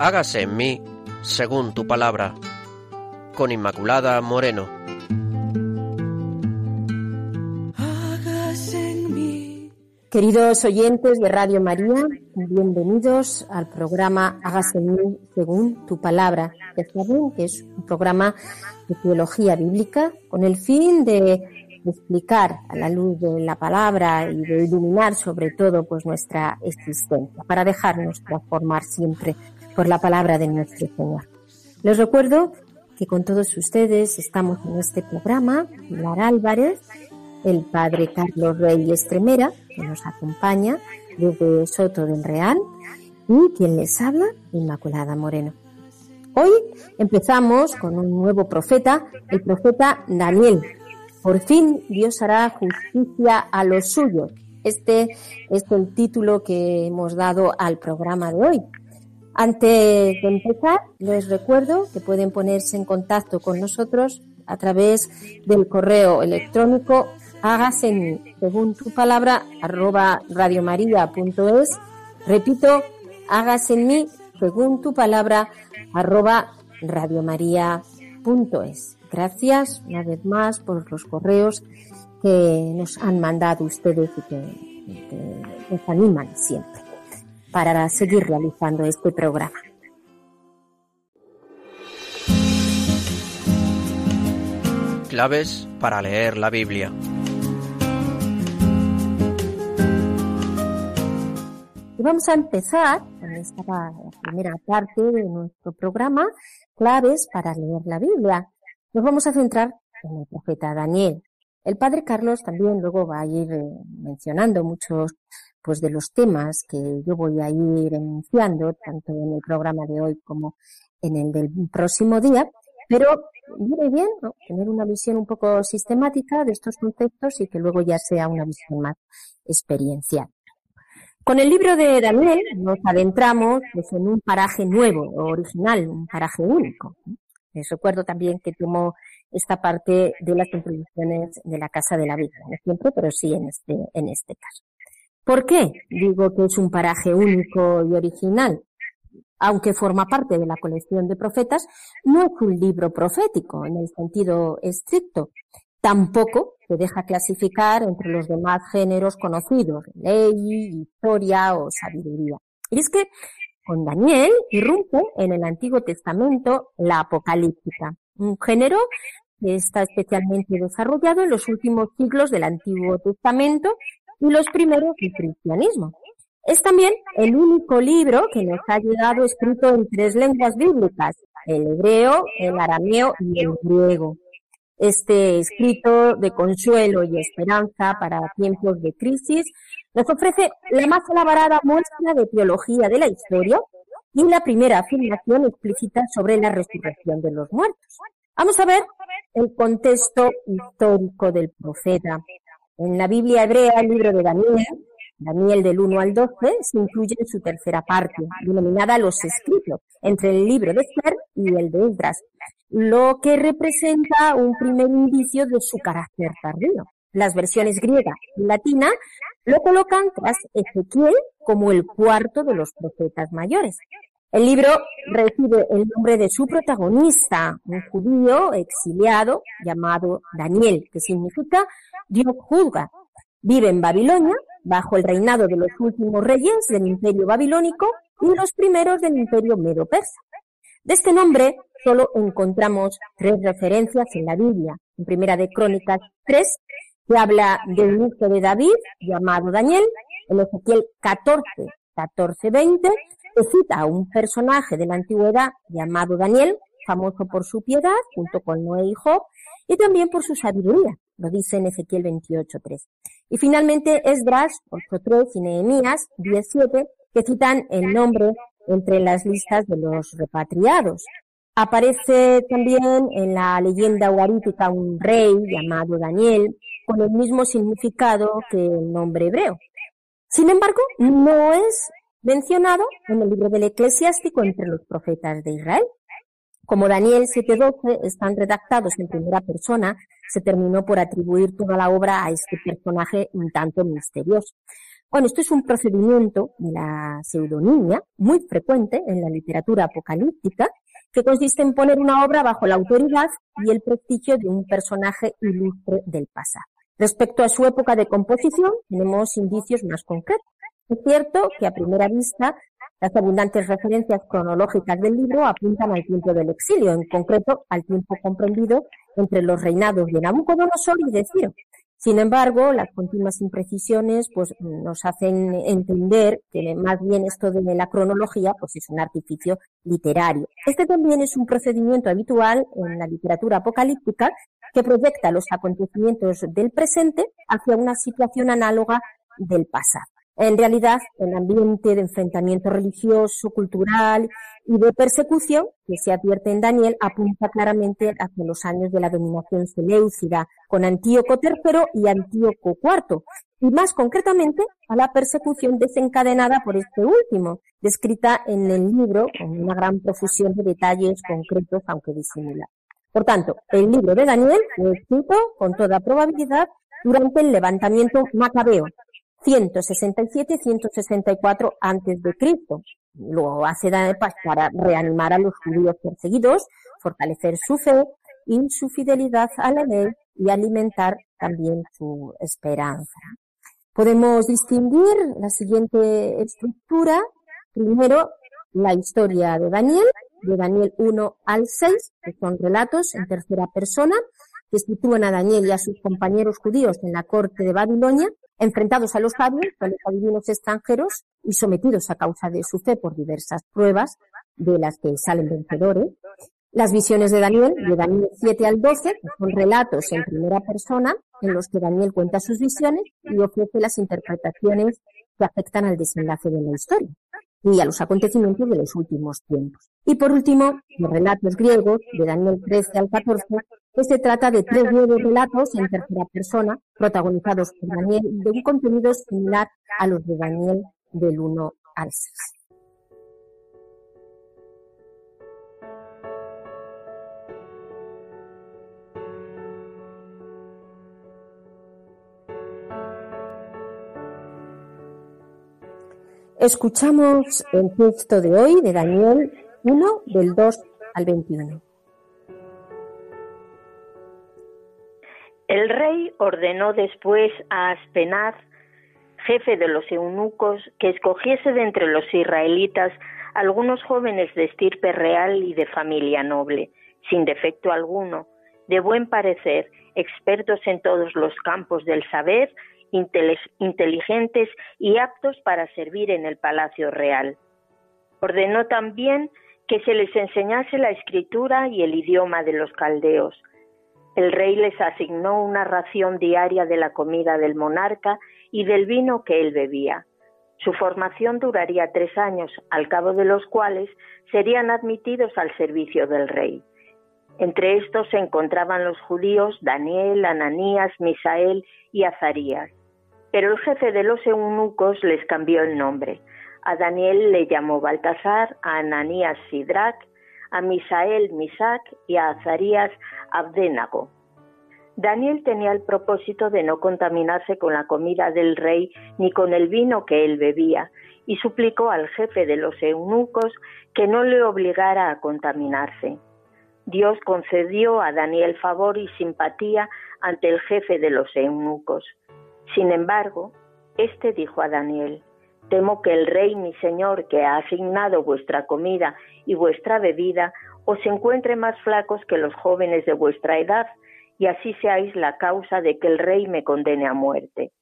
hágase en mí según tu palabra. Con Inmaculada Moreno. Queridos oyentes de Radio María, bienvenidos al programa Hágase en mí según tu palabra. Ya saben que es un programa de teología bíblica con el fin de explicar a la luz de la palabra y de iluminar sobre todo pues nuestra existencia para dejarnos transformar siempre por la palabra de nuestro Señor. Les recuerdo que con todos ustedes estamos en este programa, Pilar Álvarez, el padre Carlos Rey Estremera, que nos acompaña desde Soto del Real, y quien les habla, Inmaculada Moreno. Hoy empezamos con un nuevo profeta, el profeta Daniel. Por fin Dios hará justicia a los suyos. Este es el título que hemos dado al programa de hoy. Antes de empezar, les recuerdo que pueden ponerse en contacto con nosotros a través del correo electrónico hágase según tu palabra, arroba radiomaria.es. Repito, hágase en mí, según tu palabra, arroba radiomaria.es. Gracias una vez más por los correos que nos han mandado ustedes y que nos animan siempre para seguir realizando este programa. Claves para leer la Biblia. Y vamos a empezar con esta la primera parte de nuestro programa, claves para leer la Biblia. Nos vamos a centrar en el profeta Daniel. El padre Carlos también luego va a ir eh, mencionando muchos pues de los temas que yo voy a ir enunciando tanto en el programa de hoy como en el del próximo día, pero viene bien tener una visión un poco sistemática de estos conceptos y que luego ya sea una visión más experiencial. Con el libro de Daniel nos adentramos pues, en un paraje nuevo, original, un paraje único. Les recuerdo también que tomó esta parte de las introducciones de la Casa de la Vida, no siempre, pero sí en este, en este caso. ¿Por qué digo que es un paraje único y original? Aunque forma parte de la colección de profetas, no es un libro profético en el sentido estricto. Tampoco se deja clasificar entre los demás géneros conocidos, ley, historia o sabiduría. Y es que con Daniel irrumpe en el Antiguo Testamento la apocalíptica, un género que está especialmente desarrollado en los últimos siglos del Antiguo Testamento y los primeros del cristianismo. Es también el único libro que nos ha llegado escrito en tres lenguas bíblicas, el hebreo, el arameo y el griego este escrito de consuelo y esperanza para tiempos de crisis, nos ofrece la más elaborada muestra de teología de la historia y la primera afirmación explícita sobre la resurrección de los muertos. Vamos a ver el contexto histórico del profeta. En la Biblia hebrea, el libro de Daniel, Daniel del 1 al 12, se incluye en su tercera parte, denominada Los Escritos, entre el libro de Esther y el de Esdras lo que representa un primer indicio de su carácter tardío. Las versiones griega y latina lo colocan tras Ezequiel como el cuarto de los profetas mayores. El libro recibe el nombre de su protagonista, un judío exiliado llamado Daniel, que significa Dios juzga. Vive en Babilonia bajo el reinado de los últimos reyes del imperio babilónico y los primeros del imperio medo-persa. De este nombre solo encontramos tres referencias en la Biblia. En Primera de Crónicas 3, que habla del hijo de David, llamado Daniel. En Ezequiel 14, 14, 20, se cita a un personaje de la antigüedad llamado Daniel, famoso por su piedad, junto con Noé y Job, y también por su sabiduría, lo dice en Ezequiel 28.3. Y finalmente Esdras 8.3 y Nehemías 17, que citan el nombre entre las listas de los repatriados. Aparece también en la leyenda ugarítica un rey llamado Daniel, con el mismo significado que el nombre hebreo. Sin embargo, no es mencionado en el libro del eclesiástico entre los profetas de Israel. Como Daniel 7:12 están redactados en primera persona, se terminó por atribuir toda la obra a este personaje un tanto misterioso. Bueno, esto es un procedimiento de la pseudonimia muy frecuente en la literatura apocalíptica que consiste en poner una obra bajo la autoridad y el prestigio de un personaje ilustre del pasado. Respecto a su época de composición, tenemos indicios más concretos. Es cierto que a primera vista las abundantes referencias cronológicas del libro apuntan al tiempo del exilio, en concreto al tiempo comprendido entre los reinados de Nabucodonosor y de Ciro. Sin embargo, las continuas imprecisiones pues, nos hacen entender que más bien esto de la cronología pues, es un artificio literario. Este también es un procedimiento habitual en la literatura apocalíptica que proyecta los acontecimientos del presente hacia una situación análoga del pasado. En realidad, el ambiente de enfrentamiento religioso, cultural y de persecución que se advierte en Daniel apunta claramente hacia los años de la dominación seleucida con Antíoco III y Antíoco IV, y más concretamente a la persecución desencadenada por este último, descrita en el libro con una gran profusión de detalles concretos, aunque disimula. Por tanto, el libro de Daniel fue escrito con toda probabilidad durante el levantamiento macabeo, 167-164 antes de Cristo. Lo hace para reanimar a los judíos perseguidos, fortalecer su fe y su fidelidad a la ley y alimentar también su esperanza. Podemos distinguir la siguiente estructura. Primero, la historia de Daniel, de Daniel 1 al 6, que son relatos en tercera persona, que sitúan a Daniel y a sus compañeros judíos en la corte de Babilonia, enfrentados a los sabios, a los adivinos extranjeros y sometidos a causa de su fe por diversas pruebas de las que salen vencedores. Las visiones de Daniel, de Daniel 7 al 12, son relatos en primera persona en los que Daniel cuenta sus visiones y ofrece las interpretaciones que afectan al desenlace de la historia y a los acontecimientos de los últimos tiempos. Y por último, los relatos griegos de Daniel 13 al 14, que se trata de tres nuevos relatos en tercera persona, protagonizados por Daniel, de un contenido similar a los de Daniel del 1 al 6. Escuchamos el texto de hoy de Daniel 1 del 2 al 21. El rey ordenó después a Aspenaz, jefe de los eunucos, que escogiese de entre los israelitas algunos jóvenes de estirpe real y de familia noble, sin defecto alguno, de buen parecer, expertos en todos los campos del saber inteligentes y aptos para servir en el palacio real. Ordenó también que se les enseñase la escritura y el idioma de los caldeos. El rey les asignó una ración diaria de la comida del monarca y del vino que él bebía. Su formación duraría tres años, al cabo de los cuales serían admitidos al servicio del rey. Entre estos se encontraban los judíos Daniel, Ananías, Misael y Azarías. Pero el jefe de los eunucos les cambió el nombre. A Daniel le llamó Baltasar, a Ananías Sidrac, a Misael Misac y a Azarías Abdenago. Daniel tenía el propósito de no contaminarse con la comida del rey ni con el vino que él bebía, y suplicó al jefe de los eunucos que no le obligara a contaminarse. Dios concedió a Daniel favor y simpatía ante el jefe de los eunucos. Sin embargo, éste dijo a Daniel, temo que el rey mi señor, que ha asignado vuestra comida y vuestra bebida, os encuentre más flacos que los jóvenes de vuestra edad, y así seáis la causa de que el rey me condene a muerte.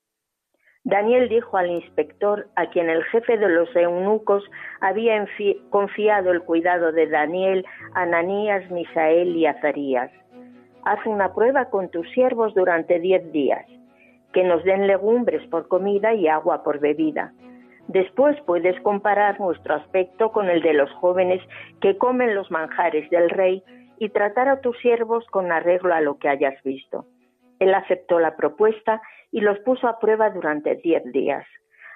Daniel dijo al inspector, a quien el jefe de los eunucos había confiado el cuidado de Daniel, Ananías, Misael y Azarías, haz una prueba con tus siervos durante diez días que nos den legumbres por comida y agua por bebida. Después puedes comparar nuestro aspecto con el de los jóvenes que comen los manjares del rey y tratar a tus siervos con arreglo a lo que hayas visto. Él aceptó la propuesta y los puso a prueba durante diez días.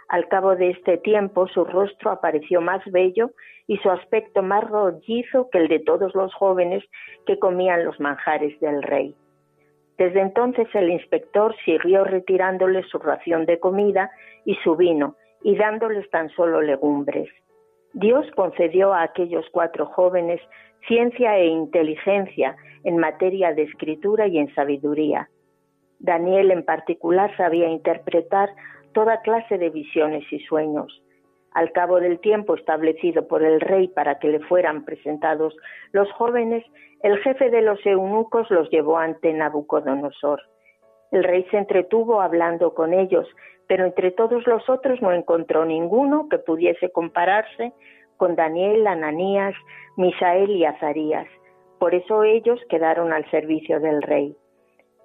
Al cabo de este tiempo su rostro apareció más bello y su aspecto más rollizo que el de todos los jóvenes que comían los manjares del rey. Desde entonces el inspector siguió retirándoles su ración de comida y su vino y dándoles tan solo legumbres. Dios concedió a aquellos cuatro jóvenes ciencia e inteligencia en materia de escritura y en sabiduría. Daniel en particular sabía interpretar toda clase de visiones y sueños. Al cabo del tiempo establecido por el rey para que le fueran presentados los jóvenes, el jefe de los eunucos los llevó ante Nabucodonosor. El rey se entretuvo hablando con ellos, pero entre todos los otros no encontró ninguno que pudiese compararse con Daniel, Ananías, Misael y Azarías. Por eso ellos quedaron al servicio del rey.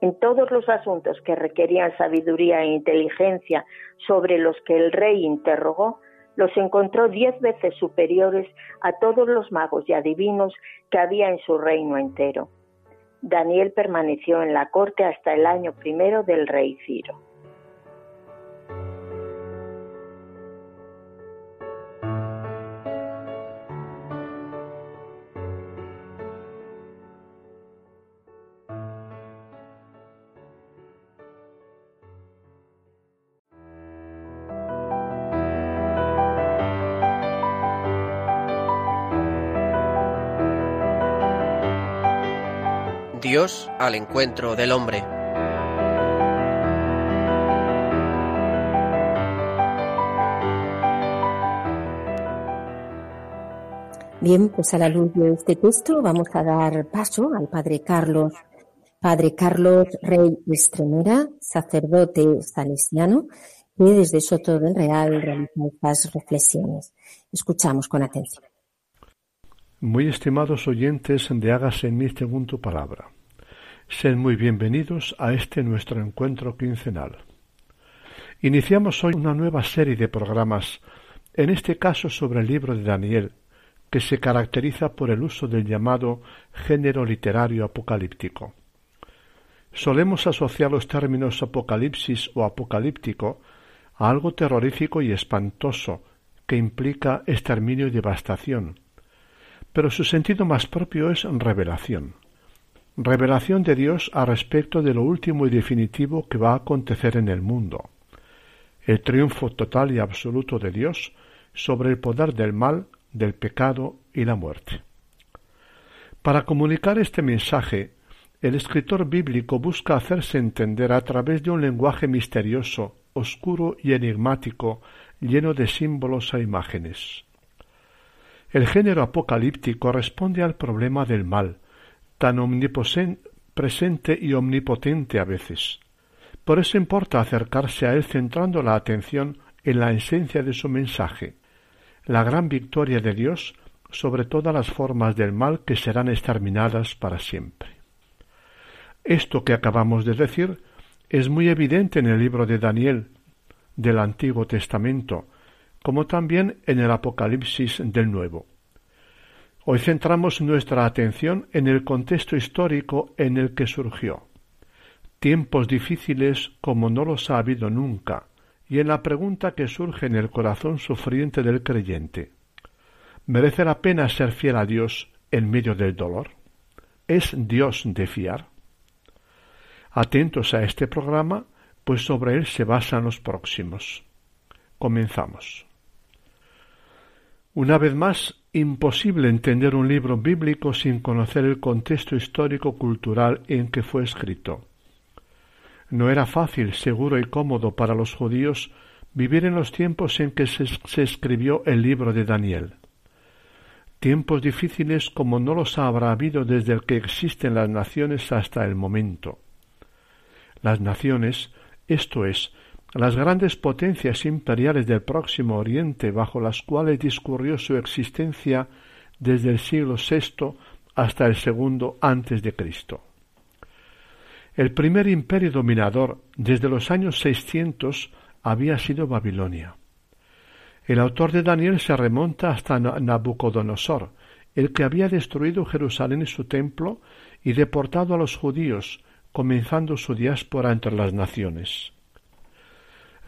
En todos los asuntos que requerían sabiduría e inteligencia sobre los que el rey interrogó, los encontró diez veces superiores a todos los magos y adivinos que había en su reino entero. Daniel permaneció en la corte hasta el año primero del rey Ciro. Dios al encuentro del hombre. Bien, pues a la luz de este texto vamos a dar paso al Padre Carlos. Padre Carlos Rey Estremera, sacerdote salesiano, que desde Soto del Real realiza estas reflexiones. Escuchamos con atención. Muy estimados oyentes de Hágase en mí según tu palabra. Sed muy bienvenidos a este nuestro encuentro quincenal. Iniciamos hoy una nueva serie de programas, en este caso sobre el libro de Daniel, que se caracteriza por el uso del llamado género literario apocalíptico. Solemos asociar los términos apocalipsis o apocalíptico a algo terrorífico y espantoso que implica exterminio y devastación, pero su sentido más propio es revelación revelación de Dios a respecto de lo último y definitivo que va a acontecer en el mundo, el triunfo total y absoluto de Dios sobre el poder del mal, del pecado y la muerte. Para comunicar este mensaje, el escritor bíblico busca hacerse entender a través de un lenguaje misterioso, oscuro y enigmático, lleno de símbolos e imágenes. El género apocalíptico responde al problema del mal, tan omnipresente y omnipotente a veces. Por eso importa acercarse a él centrando la atención en la esencia de su mensaje, la gran victoria de Dios sobre todas las formas del mal que serán exterminadas para siempre. Esto que acabamos de decir es muy evidente en el libro de Daniel del Antiguo Testamento, como también en el Apocalipsis del Nuevo. Hoy centramos nuestra atención en el contexto histórico en el que surgió. Tiempos difíciles como no los ha habido nunca, y en la pregunta que surge en el corazón sufriente del creyente. ¿Merece la pena ser fiel a Dios en medio del dolor? ¿Es Dios de fiar? Atentos a este programa, pues sobre él se basan los próximos. Comenzamos. Una vez más, imposible entender un libro bíblico sin conocer el contexto histórico-cultural en que fue escrito. No era fácil, seguro y cómodo para los judíos vivir en los tiempos en que se, se, escribió el libro de Daniel. Tiempos difíciles como no los habrá habido desde el que existen las naciones hasta el momento. Las naciones, esto es, las grandes potencias imperiales del Próximo Oriente bajo las cuales discurrió su existencia desde el siglo VI hasta el segundo antes de Cristo. El primer imperio dominador desde los años 600 había sido Babilonia. El autor de Daniel se remonta hasta Nabucodonosor, el que había destruido Jerusalén y su templo y deportado a los judíos, comenzando su diáspora entre las naciones.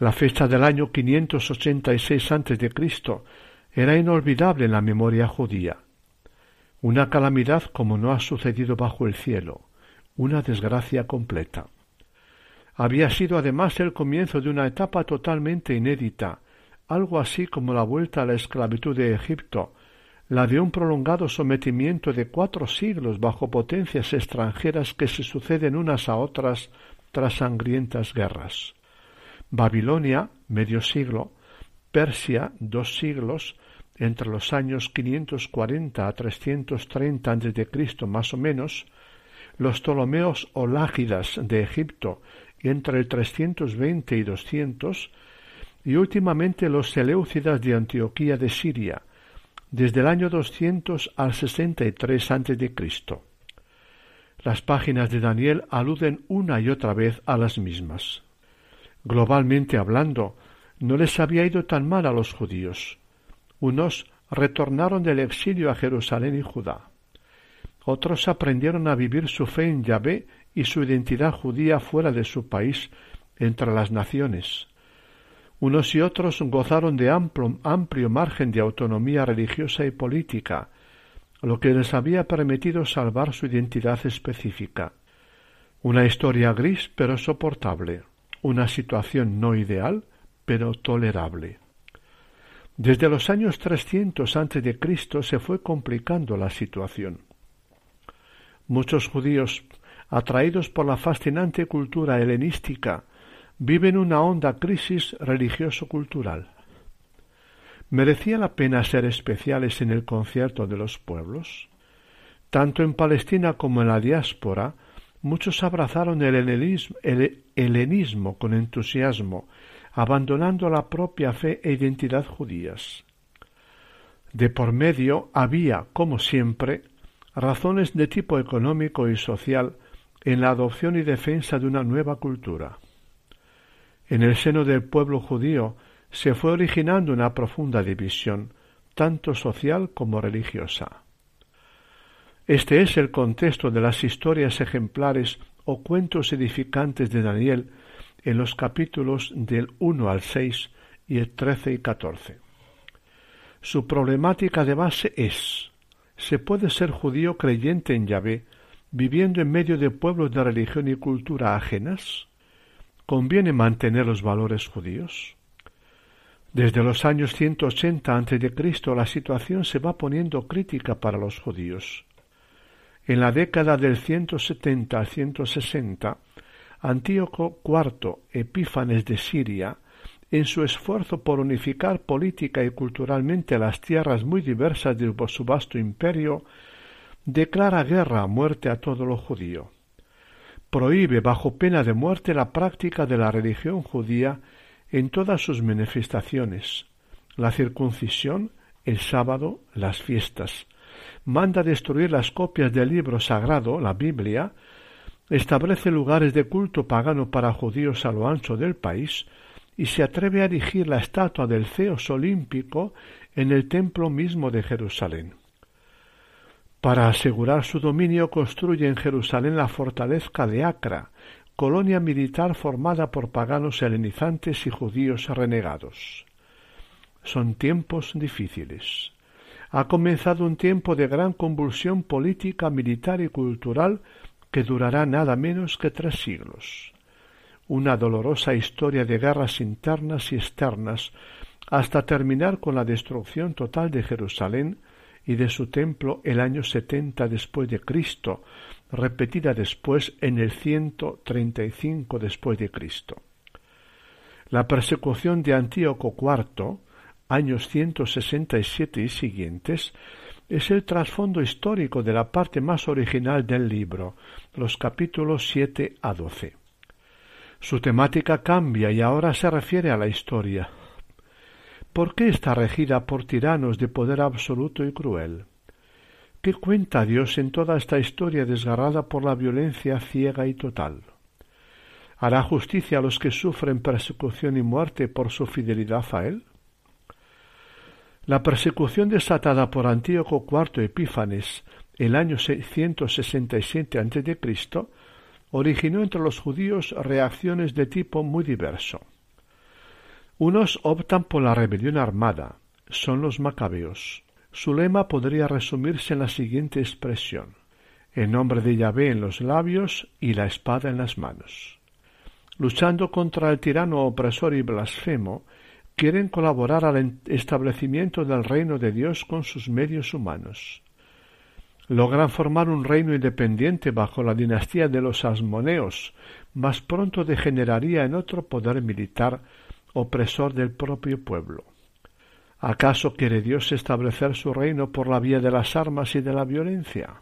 La fecha del año 586 a.C. era inolvidable en la memoria judía. Una calamidad como no ha sucedido bajo el cielo, una desgracia completa. Había sido además el comienzo de una etapa totalmente inédita, algo así como la vuelta a la esclavitud de Egipto, la de un prolongado sometimiento de cuatro siglos bajo potencias extranjeras que se suceden unas a otras tras sangrientas guerras. Babilonia, medio siglo, Persia, dos siglos, entre los años 540 a 330 a.C. más o menos, los Ptolomeos o Lágidas de Egipto entre el 320 y 200, y últimamente los Seleucidas de Antioquía de Siria, desde el año 200 al 63 a.C. Las páginas de Daniel aluden una y otra vez a las mismas. Globalmente hablando, no les había ido tan mal a los judíos. Unos retornaron del exilio a Jerusalén y Judá. Otros aprendieron a vivir su fe en Yahvé y su identidad judía fuera de su país, entre las naciones. Unos y otros gozaron de amplio, amplio margen de autonomía religiosa y política, lo que les había permitido salvar su identidad específica. Una historia gris pero soportable, una situación no ideal pero tolerable. Desde los años 300 a.C. se fue complicando la situación. Muchos judíos atraídos por la fascinante cultura helenística, viven una honda crisis religioso-cultural. ¿Merecía la pena ser especiales en el concierto de los pueblos? Tanto en Palestina como en la diáspora, muchos abrazaron el helenismo, el helenismo con entusiasmo, abandonando la propia fe e identidad judías. De por medio había, como siempre, razones de tipo económico y social en la adopción y defensa de una nueva cultura. En el seno del pueblo judío se fue originando una profunda división, tanto social como religiosa. Este es el contexto de las historias ejemplares o cuentos edificantes de Daniel en los capítulos del 1 al 6 y el 13 y 14. Su problemática de base es ¿se puede ser judío creyente en Yahvé viviendo en medio de pueblos de religión y cultura ajenas? ¿Conviene mantener los valores judíos? Desde los años 180 a.C. la situación se va poniendo crítica para los judíos. En la década del 170 al 160, Antíoco IV Epífanes de Siria, en su esfuerzo por unificar política y culturalmente las tierras muy diversas de su vasto imperio, declara guerra a muerte a todo lo judío. Prohíbe bajo pena de muerte la práctica de la religión judía en todas sus manifestaciones, la circuncisión, el sábado, las fiestas. Manda destruir las copias del libro sagrado, la Biblia, establece lugares de culto pagano para judíos a lo ancho del país y se atreve a erigir la estatua del Ceos olímpico en el templo mismo de Jerusalén. Para asegurar su dominio construye en Jerusalén la fortaleza de Acra, colonia militar formada por paganos helenizantes y judíos renegados. Son tiempos difíciles. Ha comenzado un tiempo de gran convulsión política, militar y cultural que durará nada menos que tres siglos. Una dolorosa historia de guerras internas y externas hasta terminar con la destrucción total de Jerusalén y de su templo el año setenta después de Cristo, repetida después en el ciento treinta y cinco después de Cristo. La persecución de Antíoco IV, años ciento sesenta y siete y siguientes, es el trasfondo histórico de la parte más original del libro, los capítulos siete a doce. Su temática cambia y ahora se refiere a la historia, ¿Por qué está regida por tiranos de poder absoluto y cruel? ¿Qué cuenta Dios en toda esta historia desgarrada por la violencia ciega y total? ¿Hará justicia a los que sufren persecución y muerte por su fidelidad a Él? La persecución desatada por Antíoco IV Epífanes el año 167 a.C. originó entre los judíos reacciones de tipo muy diverso. Unos optan por la rebelión armada, son los macabeos. Su lema podría resumirse en la siguiente expresión el nombre de Yahvé en los labios y la espada en las manos. Luchando contra el tirano opresor y blasfemo, quieren colaborar al establecimiento del reino de Dios con sus medios humanos. Logran formar un reino independiente bajo la dinastía de los asmoneos, mas pronto degeneraría en otro poder militar opresor del propio pueblo. ¿Acaso quiere Dios establecer su reino por la vía de las armas y de la violencia?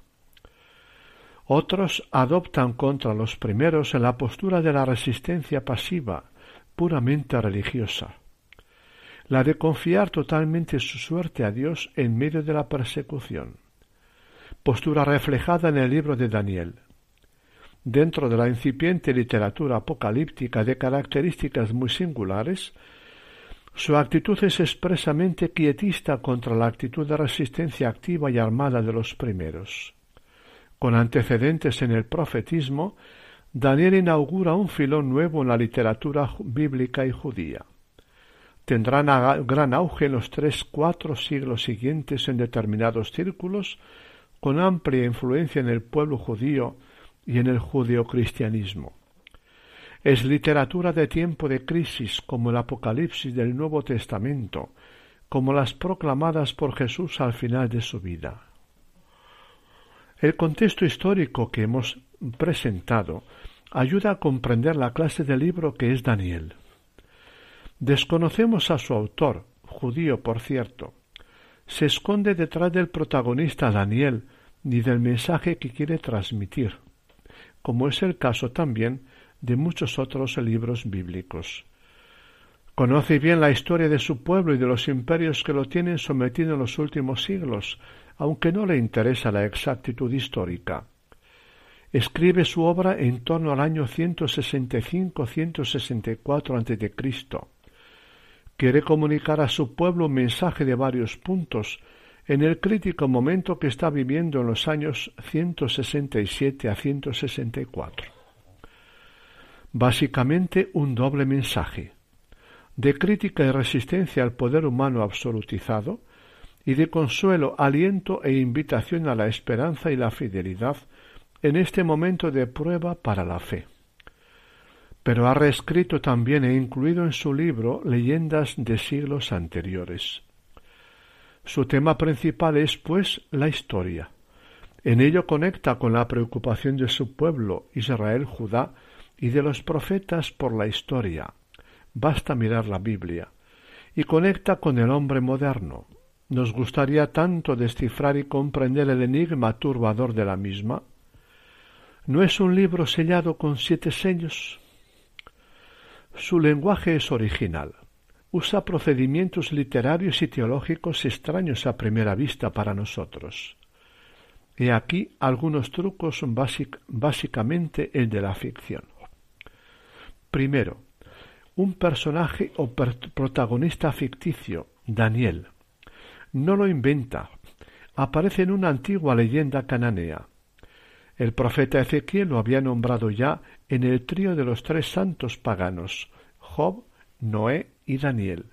Otros adoptan contra los primeros la postura de la resistencia pasiva, puramente religiosa, la de confiar totalmente su suerte a Dios en medio de la persecución, postura reflejada en el libro de Daniel. Dentro de la incipiente literatura apocalíptica de características muy singulares, su actitud es expresamente quietista contra la actitud de resistencia activa y armada de los primeros. Con antecedentes en el profetismo, Daniel inaugura un filón nuevo en la literatura bíblica y judía. Tendrán gran auge en los tres cuatro siglos siguientes en determinados círculos, con amplia influencia en el pueblo judío y en el judeocristianismo. Es literatura de tiempo de crisis como el Apocalipsis del Nuevo Testamento, como las proclamadas por Jesús al final de su vida. El contexto histórico que hemos presentado ayuda a comprender la clase de libro que es Daniel. Desconocemos a su autor, judío por cierto. Se esconde detrás del protagonista Daniel ni del mensaje que quiere transmitir, como es el caso también de muchos otros libros bíblicos. Conoce bien la historia de su pueblo y de los imperios que lo tienen sometido en los últimos siglos, aunque no le interesa la exactitud histórica. Escribe su obra en torno al año 165-164 a.C. Quiere comunicar a su pueblo un mensaje de varios puntos en el crítico momento que está viviendo en los años 167 a 164 básicamente un doble mensaje de crítica y resistencia al poder humano absolutizado y de consuelo, aliento e invitación a la esperanza y la fidelidad en este momento de prueba para la fe. Pero ha reescrito también e incluido en su libro leyendas de siglos anteriores. Su tema principal es, pues, la historia. En ello conecta con la preocupación de su pueblo, Israel, Judá, y de los profetas por la historia. Basta mirar la Biblia. Y conecta con el hombre moderno. Nos gustaría tanto descifrar y comprender el enigma turbador de la misma. ¿No es un libro sellado con siete sellos? Su lenguaje es original. Usa procedimientos literarios y teológicos extraños a primera vista para nosotros. He aquí algunos trucos básicamente el de la ficción. Primero, un personaje o protagonista ficticio, Daniel. No lo inventa, aparece en una antigua leyenda cananea. El profeta Ezequiel lo había nombrado ya en el trío de los tres santos paganos, Job, Noé y Daniel.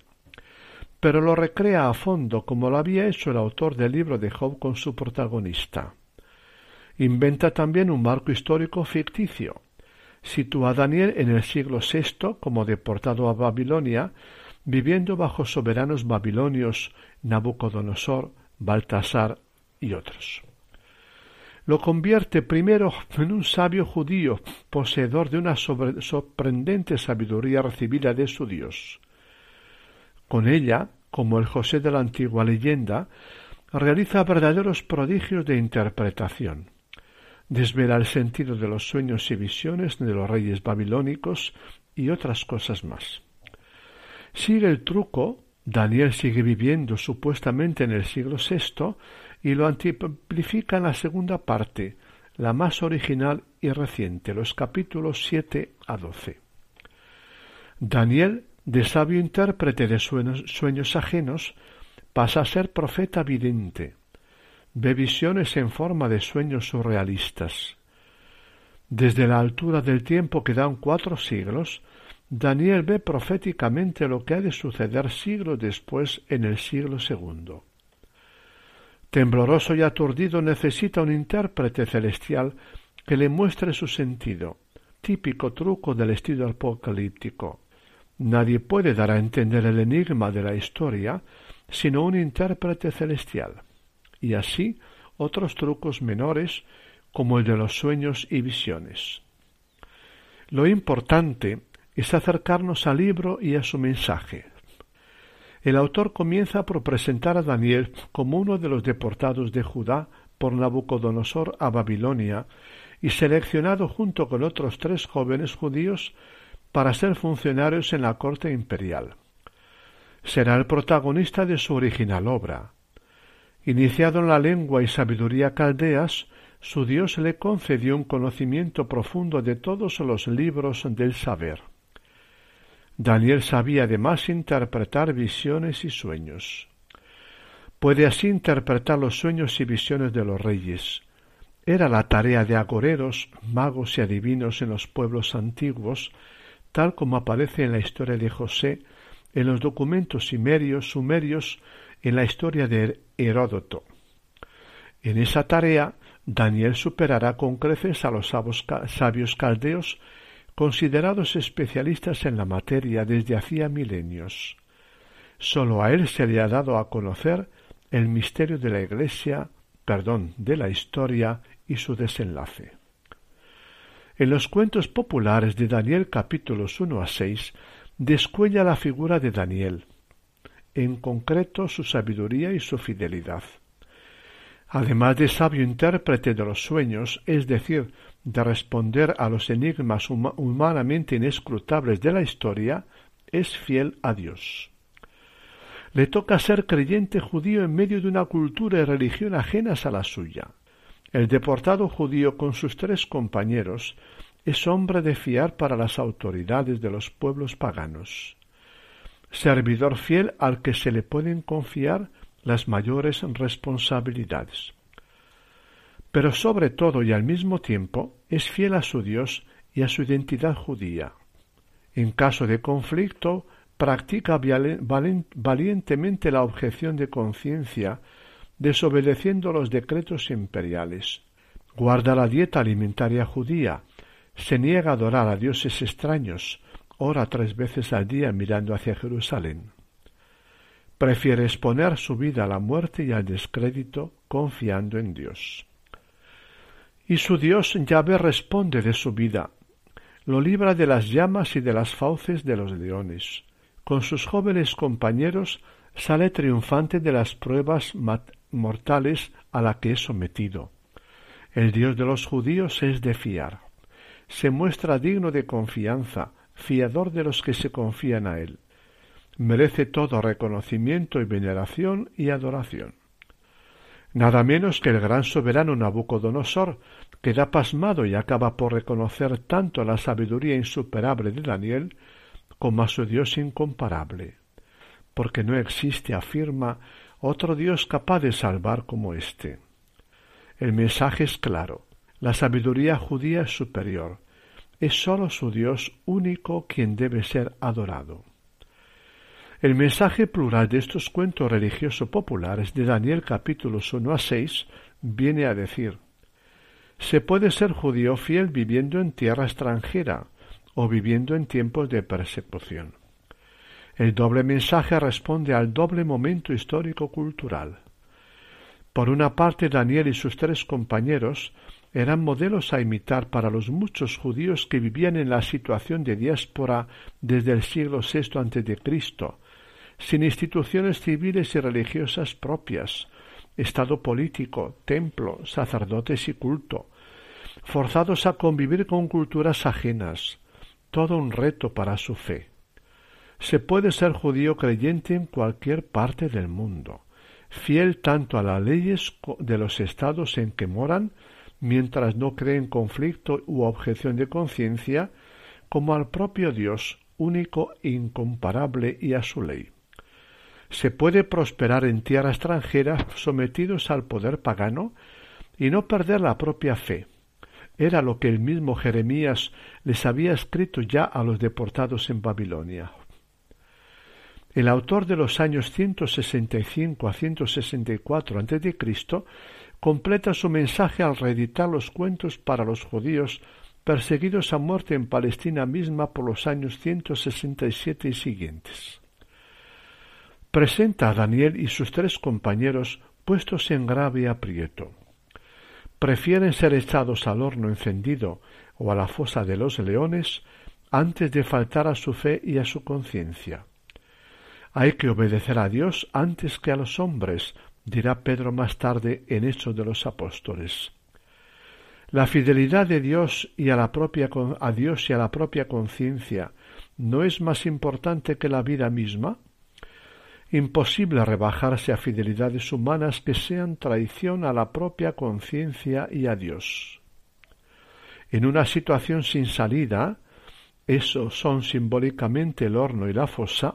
Pero lo recrea a fondo como lo había hecho el autor del libro de Job con su protagonista. Inventa también un marco histórico ficticio, sitúa a Daniel en el siglo VI como deportado a Babilonia, viviendo bajo soberanos babilonios Nabucodonosor, Baltasar y otros. Lo convierte primero en un sabio judío, poseedor de una sorprendente sabiduría recibida de su Dios. Con ella, como el José de la antigua leyenda, realiza verdaderos prodigios de interpretación desvela el sentido de los sueños y visiones de los reyes babilónicos y otras cosas más. Sigue el truco, Daniel sigue viviendo supuestamente en el siglo VI y lo amplifica en la segunda parte, la más original y reciente, los capítulos 7 a 12. Daniel, de sabio intérprete de sueños, sueños ajenos, pasa a ser profeta vidente ve visiones en forma de sueños surrealistas. Desde la altura del tiempo que dan cuatro siglos, Daniel ve proféticamente lo que ha de suceder siglos después en el siglo segundo. Tembloroso y aturdido necesita un intérprete celestial que le muestre su sentido, típico truco del estilo apocalíptico. Nadie puede dar a entender el enigma de la historia sino un intérprete celestial, y así otros trucos menores como el de los sueños y visiones. Lo importante es acercarnos al libro y a su mensaje. El autor comienza por presentar a Daniel como uno de los deportados de Judá por Nabucodonosor a Babilonia y seleccionado junto con otros tres jóvenes judíos para ser funcionarios en la corte imperial. Será el protagonista de su original obra. Iniciado en la lengua y sabiduría caldeas, su Dios le concedió un conocimiento profundo de todos los libros del saber. Daniel sabía además interpretar visiones y sueños. Puede así interpretar los sueños y visiones de los reyes. Era la tarea de agoreros, magos y adivinos en los pueblos antiguos, tal como aparece en la historia de José, en los documentos sumerios, sumerios, en la historia de Heródoto. En esa tarea, Daniel superará con creces a los sabios caldeos considerados especialistas en la materia desde hacía milenios. Sólo a él se le ha dado a conocer el misterio de la Iglesia, perdón, de la historia y su desenlace. En los cuentos populares de Daniel capítulos 1 a 6 descuella la figura de Daniel, en concreto su sabiduría y su fidelidad. Además de sabio intérprete de los sueños, es decir, de responder a los enigmas humanamente inescrutables de la historia, es fiel a Dios. Le toca ser creyente judío en medio de una cultura y religión ajenas a la suya. El deportado judío con sus tres compañeros es hombre de fiar para las autoridades de los pueblos paganos. Servidor fiel al que se le pueden confiar las mayores responsabilidades pero sobre todo y al mismo tiempo es fiel a su Dios y a su identidad judía. En caso de conflicto, practica valientemente la objeción de conciencia, desobedeciendo los decretos imperiales. Guarda la dieta alimentaria judía, se niega a adorar a dioses extraños, ora tres veces al día mirando hacia Jerusalén. Prefiere exponer su vida a la muerte y al descrédito confiando en Dios. Y su Dios Yahvé responde de su vida, lo libra de las llamas y de las fauces de los leones. Con sus jóvenes compañeros sale triunfante de las pruebas mortales a la que es sometido. El Dios de los judíos es de fiar. Se muestra digno de confianza, fiador de los que se confían a él. Merece todo reconocimiento y veneración y adoración nada menos que el gran soberano Nabucodonosor, queda pasmado y acaba por reconocer tanto la sabiduría insuperable de Daniel como a su Dios incomparable, porque no existe, afirma, otro Dios capaz de salvar como éste. El mensaje es claro, la sabiduría judía es superior, es sólo su Dios único quien debe ser adorado. El mensaje plural de estos cuentos religiosos populares de Daniel capítulos 1 a 6 viene a decir Se puede ser judío fiel viviendo en tierra extranjera o viviendo en tiempos de persecución. El doble mensaje responde al doble momento histórico-cultural. Por una parte, Daniel y sus tres compañeros eran modelos a imitar para los muchos judíos que vivían en la situación de diáspora desde el siglo VI a.C., sin instituciones civiles y religiosas propias, estado político, templo, sacerdotes y culto, forzados a convivir con culturas ajenas, todo un reto para su fe. Se puede ser judío creyente en cualquier parte del mundo, fiel tanto a las leyes de los estados en que moran, mientras no creen conflicto u objeción de conciencia, como al propio Dios, único incomparable, y a su ley se puede prosperar en tierra extranjera sometidos al poder pagano y no perder la propia fe. Era lo que el mismo Jeremías les había escrito ya a los deportados en Babilonia. El autor de los años 165 a 164 a.C. completa su mensaje al reeditar los cuentos para los judíos perseguidos a muerte en Palestina misma por los años 167 y siguientes. Presenta a Daniel y sus tres compañeros puestos en grave aprieto. Prefieren ser echados al horno encendido o a la fosa de los leones antes de faltar a su fe y a su conciencia. Hay que obedecer a Dios antes que a los hombres, dirá Pedro más tarde en Hechos de los Apóstoles. La fidelidad de Dios y a la propia a Dios y a la propia conciencia no es más importante que la vida misma. Imposible rebajarse a fidelidades humanas que sean traición a la propia conciencia y a Dios. En una situación sin salida, esos son simbólicamente el horno y la fosa,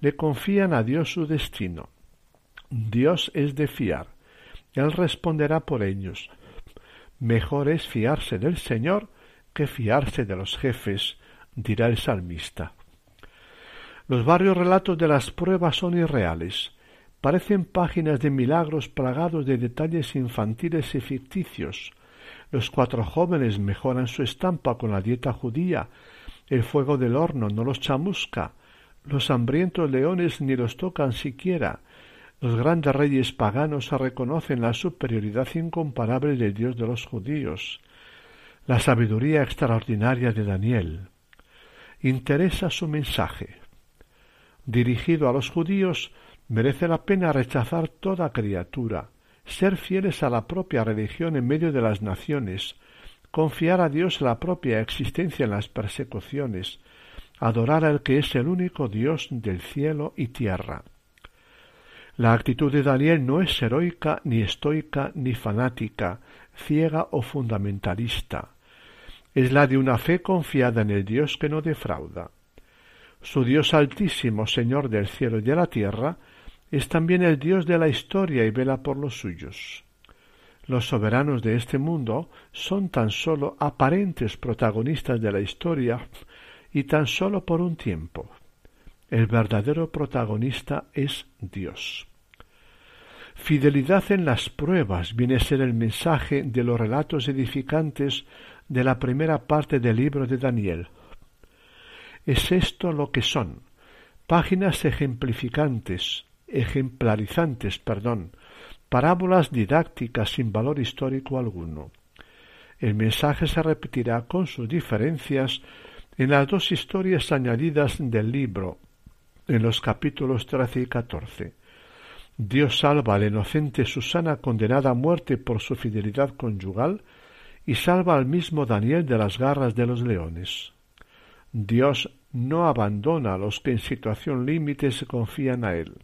le confían a Dios su destino. Dios es de fiar. Él responderá por ellos. Mejor es fiarse del Señor que fiarse de los jefes, dirá el salmista. Los varios relatos de las pruebas son irreales. Parecen páginas de milagros plagados de detalles infantiles y ficticios. Los cuatro jóvenes mejoran su estampa con la dieta judía. El fuego del horno no los chamusca. Los hambrientos leones ni los tocan siquiera. Los grandes reyes paganos reconocen la superioridad incomparable del Dios de los judíos. La sabiduría extraordinaria de Daniel. Interesa su mensaje. Dirigido a los judíos, merece la pena rechazar toda criatura, ser fieles a la propia religión en medio de las naciones, confiar a Dios la propia existencia en las persecuciones, adorar al que es el único Dios del cielo y tierra. La actitud de Daniel no es heroica, ni estoica, ni fanática, ciega o fundamentalista. Es la de una fe confiada en el Dios que no defrauda. Su Dios altísimo, Señor del cielo y de la tierra, es también el Dios de la historia y vela por los suyos. Los soberanos de este mundo son tan sólo aparentes protagonistas de la historia y tan sólo por un tiempo. El verdadero protagonista es Dios. Fidelidad en las pruebas viene a ser el mensaje de los relatos edificantes de la primera parte del libro de Daniel. Es esto lo que son páginas ejemplificantes, ejemplarizantes, perdón, parábolas didácticas sin valor histórico alguno. El mensaje se repetirá con sus diferencias en las dos historias añadidas del libro, en los capítulos trece y catorce. Dios salva a la inocente Susana condenada a muerte por su fidelidad conyugal y salva al mismo Daniel de las garras de los leones. Dios no abandona a los que en situación límite se confían a Él,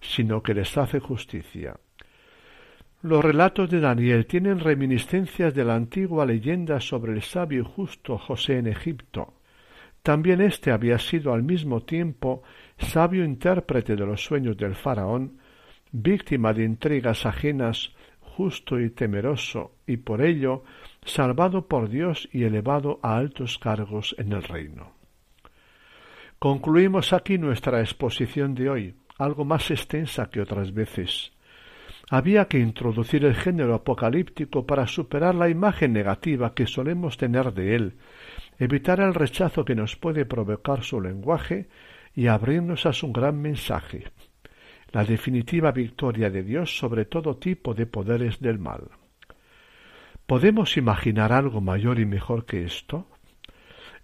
sino que les hace justicia. Los relatos de Daniel tienen reminiscencias de la antigua leyenda sobre el sabio y justo José en Egipto, también éste había sido al mismo tiempo sabio intérprete de los sueños del faraón, víctima de intrigas ajenas, justo y temeroso, y por ello salvado por Dios y elevado a altos cargos en el reino. Concluimos aquí nuestra exposición de hoy, algo más extensa que otras veces. Había que introducir el género apocalíptico para superar la imagen negativa que solemos tener de él, evitar el rechazo que nos puede provocar su lenguaje y abrirnos a su gran mensaje, la definitiva victoria de Dios sobre todo tipo de poderes del mal. ¿Podemos imaginar algo mayor y mejor que esto?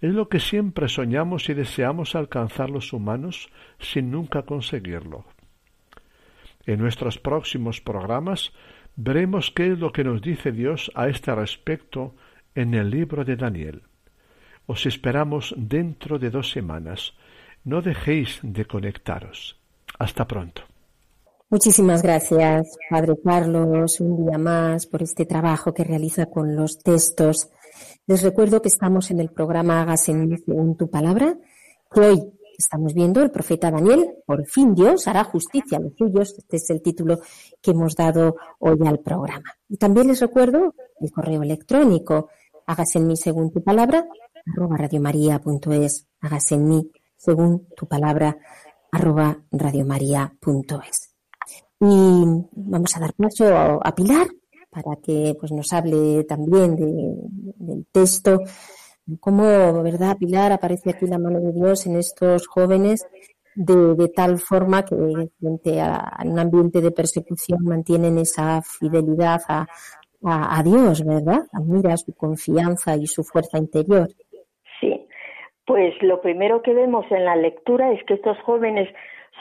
Es lo que siempre soñamos y deseamos alcanzar los humanos sin nunca conseguirlo. En nuestros próximos programas veremos qué es lo que nos dice Dios a este respecto en el libro de Daniel. Os esperamos dentro de dos semanas. No dejéis de conectaros. Hasta pronto. Muchísimas gracias, Padre Carlos, un día más por este trabajo que realiza con los textos. Les recuerdo que estamos en el programa Hágase en según tu palabra, que hoy estamos viendo el profeta Daniel, por fin Dios hará justicia a los suyos. Este es el título que hemos dado hoy al programa. Y también les recuerdo el correo electrónico, hágase en mí según tu palabra, arroba radiomaria.es, hágase en mí, según tu palabra, arroba radiomaria.es. Y vamos a dar paso a Pilar para que pues, nos hable también del texto, cómo, ¿verdad, Pilar? Aparece aquí la mano de Dios en estos jóvenes de, tal forma que frente a, un ambiente de persecución mantienen esa fidelidad a, a, Dios, ¿verdad? Admira su confianza y su fuerza interior. Sí, pues lo primero que vemos en la lectura es que estos jóvenes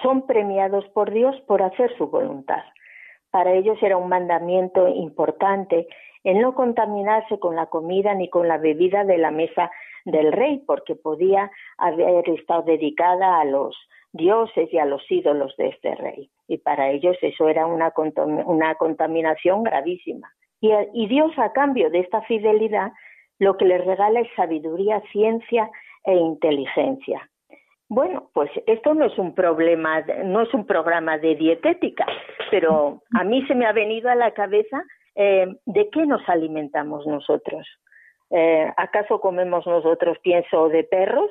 son premiados por Dios por hacer su voluntad. Para ellos era un mandamiento importante el no contaminarse con la comida ni con la bebida de la mesa del rey, porque podía haber estado dedicada a los dioses y a los ídolos de este rey. Y para ellos eso era una, contaminación gravísima. Y, y Dios, a cambio de esta fidelidad, lo que les regala es sabiduría, ciencia e inteligencia. Bueno, pues esto no es un problema, no es un programa de dietética, pero a mí se me ha venido a la cabeza eh, de qué nos alimentamos nosotros. Eh, ¿Acaso comemos nosotros pienso de perros?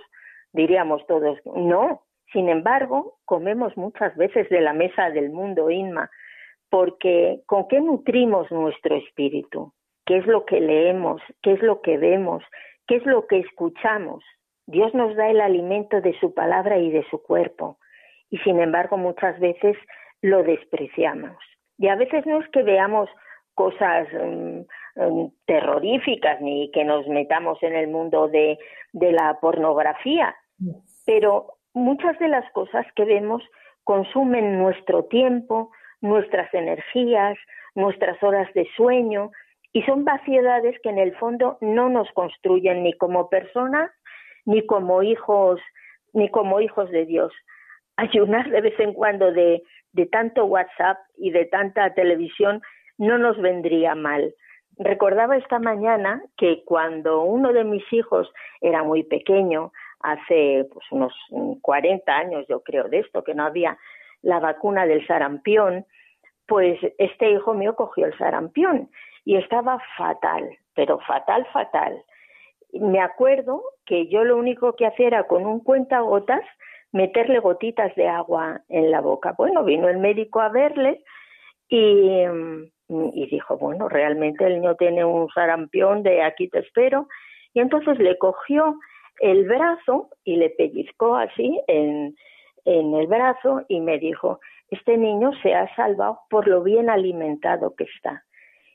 Diríamos todos, no. Sin embargo, comemos muchas veces de la mesa del mundo, Inma, porque ¿con qué nutrimos nuestro espíritu? ¿Qué es lo que leemos? ¿Qué es lo que vemos? ¿Qué es lo que escuchamos? Dios nos da el alimento de su palabra y de su cuerpo, y sin embargo muchas veces lo despreciamos. Y a veces no es que veamos cosas mm, mm, terroríficas ni que nos metamos en el mundo de, de la pornografía, pero muchas de las cosas que vemos consumen nuestro tiempo, nuestras energías, nuestras horas de sueño, y son vaciedades que en el fondo no nos construyen ni como personas ni como hijos, ni como hijos de Dios. Ayunar de vez en cuando de, tanto WhatsApp y de tanta televisión no nos vendría mal. Recordaba esta mañana que cuando uno de mis hijos era muy pequeño, hace pues, unos 40 años yo creo de esto, que no había la vacuna del sarampión, pues este hijo mío cogió el sarampión y estaba fatal, pero fatal, fatal me acuerdo que yo lo único que hacía era con un cuentagotas meterle gotitas de agua en la boca. Bueno, vino el médico a verle y, dijo, bueno, realmente el niño tiene un sarampión de aquí te espero. Y entonces le cogió el brazo y le pellizcó así en, en el brazo y me dijo, este niño se ha salvado por lo bien alimentado que está.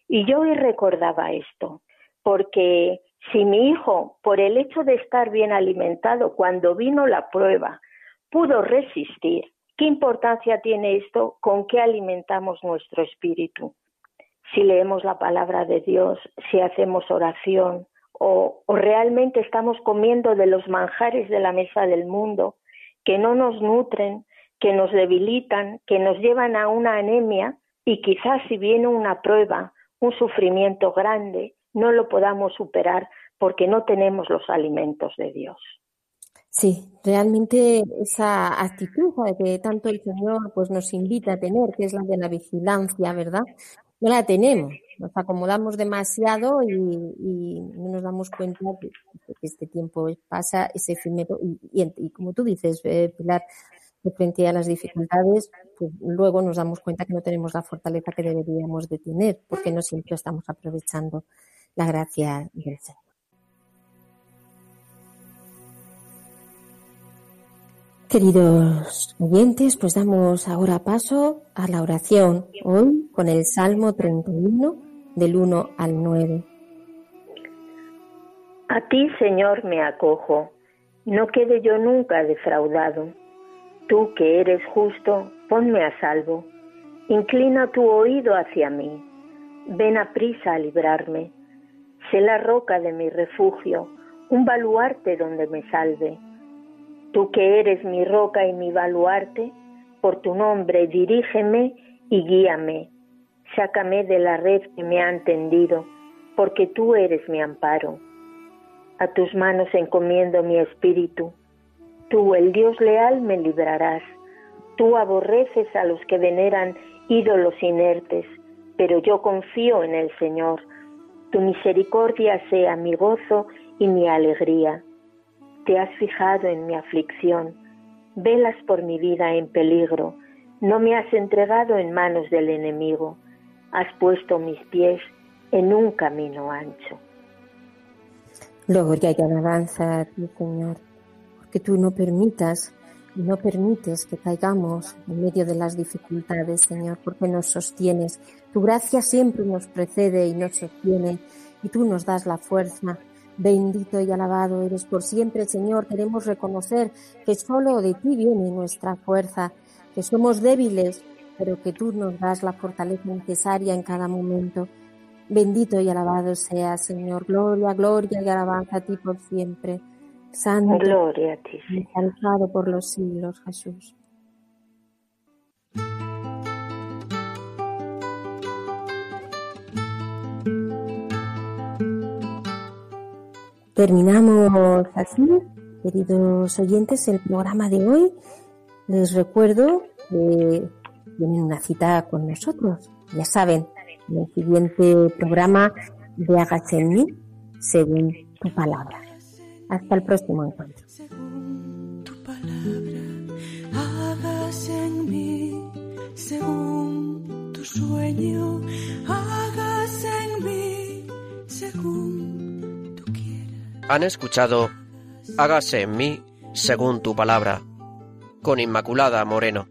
Y yo hoy recordaba esto, porque si mi hijo, por el hecho de estar bien alimentado cuando vino la prueba, pudo resistir, ¿qué importancia tiene esto con qué alimentamos nuestro espíritu? Si leemos la palabra de Dios, si hacemos oración o, realmente estamos comiendo de los manjares de la mesa del mundo que no nos nutren, que nos debilitan, que nos llevan a una anemia y quizás si viene una prueba, un sufrimiento grande, no lo podamos superar porque no tenemos los alimentos de Dios. Sí, realmente esa actitud que tanto el Señor pues nos invita a tener, que es la de la vigilancia, ¿verdad? No la tenemos, nos acomodamos demasiado y, no nos damos cuenta de que este tiempo pasa, ese efímero, y, como tú dices, eh, Pilar, frente a las dificultades, pues luego nos damos cuenta que no tenemos la fortaleza que deberíamos de tener, porque no siempre estamos aprovechando la gracia del Señor. Queridos oyentes, pues damos ahora paso a la oración, hoy con el Salmo 31, del 1 al 9. A ti, Señor, me acojo, no quede yo nunca defraudado. Tú que eres justo, ponme a salvo. Inclina tu oído hacia mí. Ven a prisa a librarme. Sé la roca de mi refugio, un baluarte donde me salve. Tú que eres mi roca y mi baluarte, por tu nombre dirígeme y guíame. Sácame de la red que me han tendido, porque tú eres mi amparo. A tus manos encomiendo mi espíritu. Tú, el Dios leal, me librarás. Tú aborreces a los que veneran ídolos inertes, pero yo confío en el Señor tu misericordia sea mi gozo y mi alegría. Te has fijado en mi aflicción. velas por mi vida en peligro, no me has entregado en manos del enemigo, has puesto mis pies en un camino ancho. Gloria y alabanza a ti, Señor, porque tú no permitas no permites que caigamos en medio de las dificultades, Señor, porque nos sostienes. Tu gracia siempre nos precede y nos sostiene y tú nos das la fuerza. Bendito y alabado eres por siempre, Señor. Queremos reconocer que solo de ti viene nuestra fuerza, que somos débiles, pero que tú nos das la fortaleza necesaria en cada momento. Bendito y alabado sea, Señor. Gloria, gloria y alabanza a ti por siempre. Santo, Gloria a ti. alzado por los siglos, Jesús. Terminamos así, queridos oyentes, el programa de hoy. Les recuerdo que tienen una cita con nosotros. Ya saben, en el siguiente programa de mí, según tu palabra. Hasta el próximo encuentro. Según tu palabra, hágase en mí, según tu sueño, hágase en mí, según tú quieras. Han escuchado Hágase en mí según tu palabra, con Inmaculada Moreno.